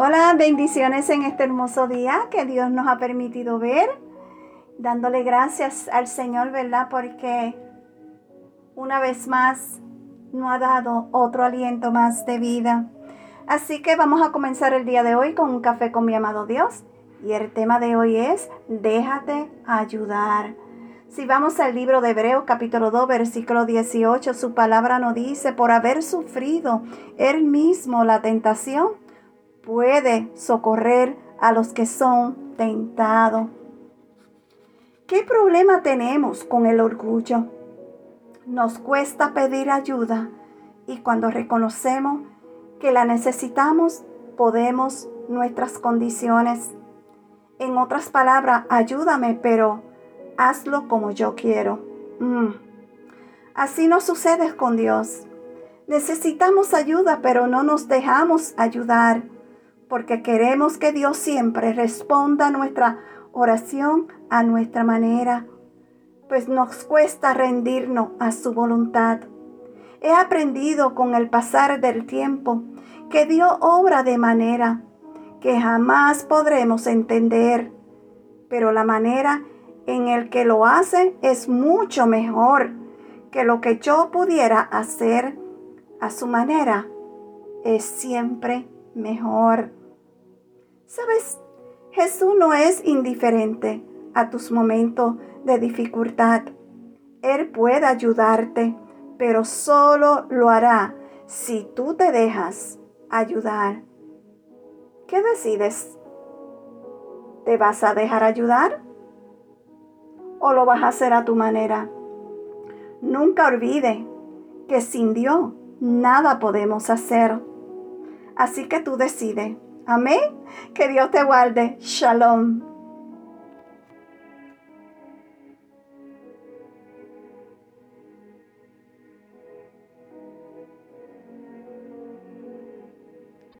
Hola, bendiciones en este hermoso día que Dios nos ha permitido ver, dándole gracias al Señor, ¿verdad? Porque una vez más no ha dado otro aliento más de vida. Así que vamos a comenzar el día de hoy con un café con mi amado Dios. Y el tema de hoy es, déjate ayudar. Si vamos al libro de Hebreos capítulo 2 versículo 18, su palabra nos dice, por haber sufrido él mismo la tentación, puede socorrer a los que son tentados. ¿Qué problema tenemos con el orgullo? Nos cuesta pedir ayuda y cuando reconocemos que la necesitamos, podemos nuestras condiciones. En otras palabras, ayúdame, pero hazlo como yo quiero. Mm. Así no sucede con Dios. Necesitamos ayuda, pero no nos dejamos ayudar porque queremos que Dios siempre responda a nuestra oración a nuestra manera, pues nos cuesta rendirnos a su voluntad. He aprendido con el pasar del tiempo que Dios obra de manera que jamás podremos entender, pero la manera en el que lo hace es mucho mejor que lo que yo pudiera hacer a su manera. Es siempre mejor. Sabes, Jesús no es indiferente a tus momentos de dificultad. Él puede ayudarte, pero solo lo hará si tú te dejas ayudar. ¿Qué decides? ¿Te vas a dejar ayudar? ¿O lo vas a hacer a tu manera? Nunca olvide que sin Dios nada podemos hacer. Así que tú decides. Amén. Que Dios te guarde. Shalom.